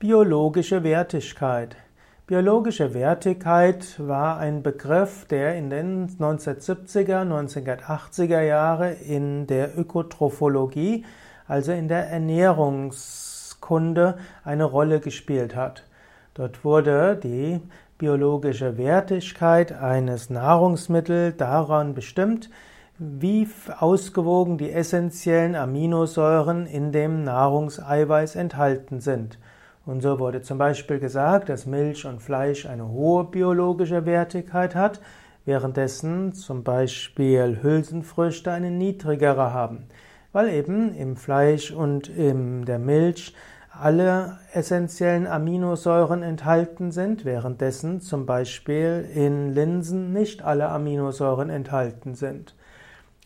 Biologische Wertigkeit. Biologische Wertigkeit war ein Begriff, der in den 1970er, 1980er Jahre in der Ökotrophologie, also in der Ernährungskunde, eine Rolle gespielt hat. Dort wurde die biologische Wertigkeit eines Nahrungsmittels daran bestimmt, wie ausgewogen die essentiellen Aminosäuren in dem Nahrungseiweiß enthalten sind. Und so wurde zum Beispiel gesagt, dass Milch und Fleisch eine hohe biologische Wertigkeit hat, währenddessen zum Beispiel Hülsenfrüchte eine niedrigere haben, weil eben im Fleisch und in der Milch alle essentiellen Aminosäuren enthalten sind, währenddessen zum Beispiel in Linsen nicht alle Aminosäuren enthalten sind.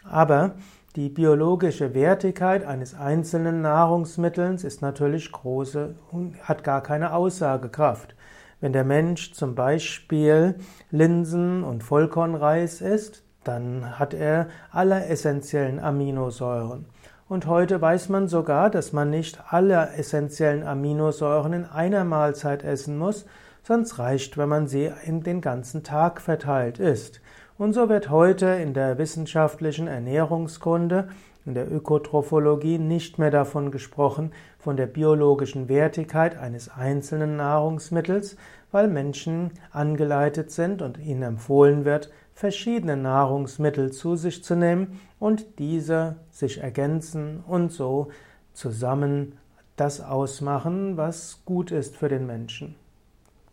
Aber die biologische Wertigkeit eines einzelnen Nahrungsmittels ist natürlich große und hat gar keine Aussagekraft. Wenn der Mensch zum Beispiel Linsen und Vollkornreis isst, dann hat er alle essentiellen Aminosäuren. Und heute weiß man sogar, dass man nicht alle essentiellen Aminosäuren in einer Mahlzeit essen muss, sonst reicht, wenn man sie in den ganzen Tag verteilt isst. Und so wird heute in der wissenschaftlichen Ernährungskunde, in der Ökotrophologie nicht mehr davon gesprochen, von der biologischen Wertigkeit eines einzelnen Nahrungsmittels, weil Menschen angeleitet sind und ihnen empfohlen wird, verschiedene Nahrungsmittel zu sich zu nehmen und diese sich ergänzen und so zusammen das ausmachen, was gut ist für den Menschen.